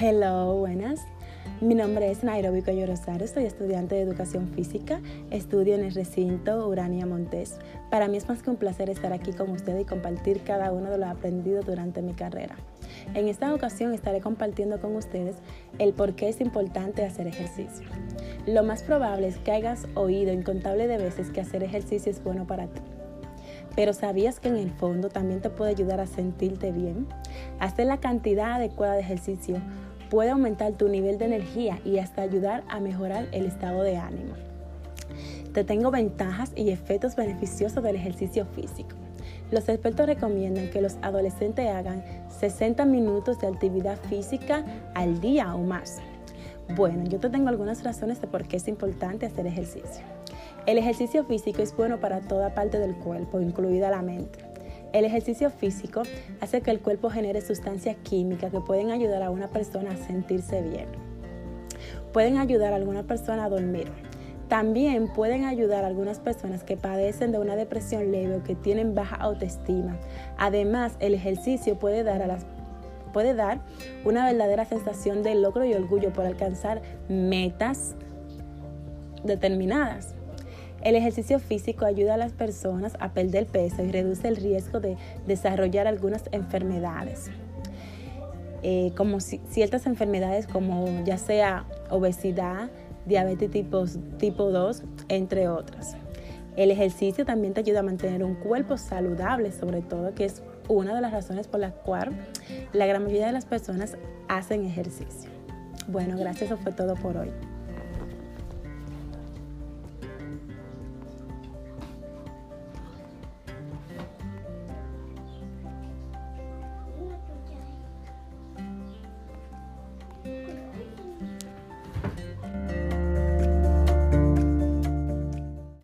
Hello, buenas. Mi nombre es Nairobi Coyo Rosario, soy estudiante de educación física, estudio en el recinto Urania Montes. Para mí es más que un placer estar aquí con ustedes y compartir cada uno de lo aprendido durante mi carrera. En esta ocasión estaré compartiendo con ustedes el por qué es importante hacer ejercicio. Lo más probable es que hayas oído incontable de veces que hacer ejercicio es bueno para ti. Pero ¿sabías que en el fondo también te puede ayudar a sentirte bien? Hacer la cantidad adecuada de ejercicio puede aumentar tu nivel de energía y hasta ayudar a mejorar el estado de ánimo. Te tengo ventajas y efectos beneficiosos del ejercicio físico. Los expertos recomiendan que los adolescentes hagan 60 minutos de actividad física al día o más. Bueno, yo te tengo algunas razones de por qué es importante hacer ejercicio. El ejercicio físico es bueno para toda parte del cuerpo, incluida la mente. El ejercicio físico hace que el cuerpo genere sustancias químicas que pueden ayudar a una persona a sentirse bien. Pueden ayudar a alguna persona a dormir. También pueden ayudar a algunas personas que padecen de una depresión leve o que tienen baja autoestima. Además, el ejercicio puede dar, a las, puede dar una verdadera sensación de logro y orgullo por alcanzar metas determinadas. El ejercicio físico ayuda a las personas a perder peso y reduce el riesgo de desarrollar algunas enfermedades, eh, como ciertas enfermedades como ya sea obesidad, diabetes tipo, tipo 2, entre otras. El ejercicio también te ayuda a mantener un cuerpo saludable, sobre todo, que es una de las razones por las cuales la gran mayoría de las personas hacen ejercicio. Bueno, gracias, eso fue todo por hoy.